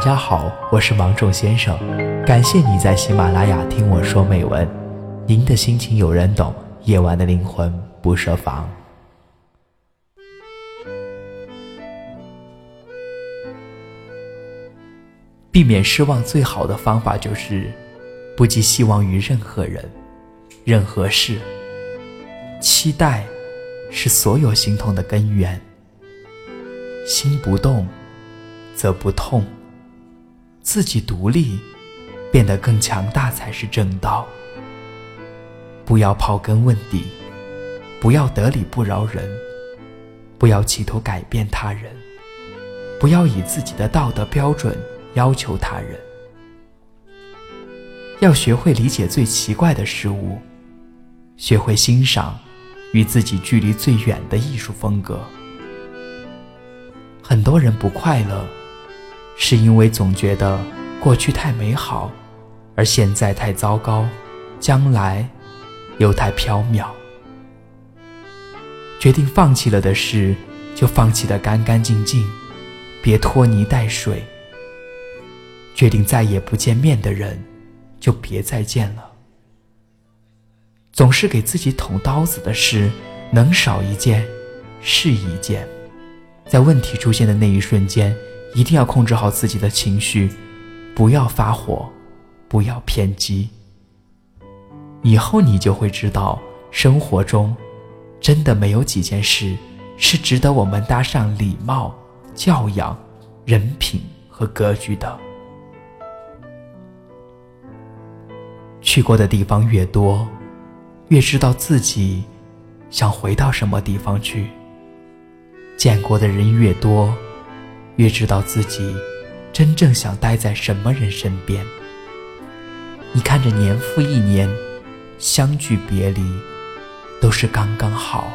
大家好，我是芒种先生，感谢你在喜马拉雅听我说美文。您的心情有人懂，夜晚的灵魂不设防。避免失望最好的方法就是不寄希望于任何人、任何事。期待是所有心痛的根源。心不动，则不痛。自己独立，变得更强大才是正道。不要刨根问底，不要得理不饶人，不要企图改变他人，不要以自己的道德标准要求他人。要学会理解最奇怪的事物，学会欣赏与自己距离最远的艺术风格。很多人不快乐。是因为总觉得过去太美好，而现在太糟糕，将来又太缥缈。决定放弃了的事，就放弃得干干净净，别拖泥带水。决定再也不见面的人，就别再见了。总是给自己捅刀子的事，能少一件是一件。在问题出现的那一瞬间。一定要控制好自己的情绪，不要发火，不要偏激。以后你就会知道，生活中真的没有几件事是值得我们搭上礼貌、教养、人品和格局的。去过的地方越多，越知道自己想回到什么地方去。见过的人越多。越知道自己真正想待在什么人身边。你看着年复一年，相聚别离，都是刚刚好。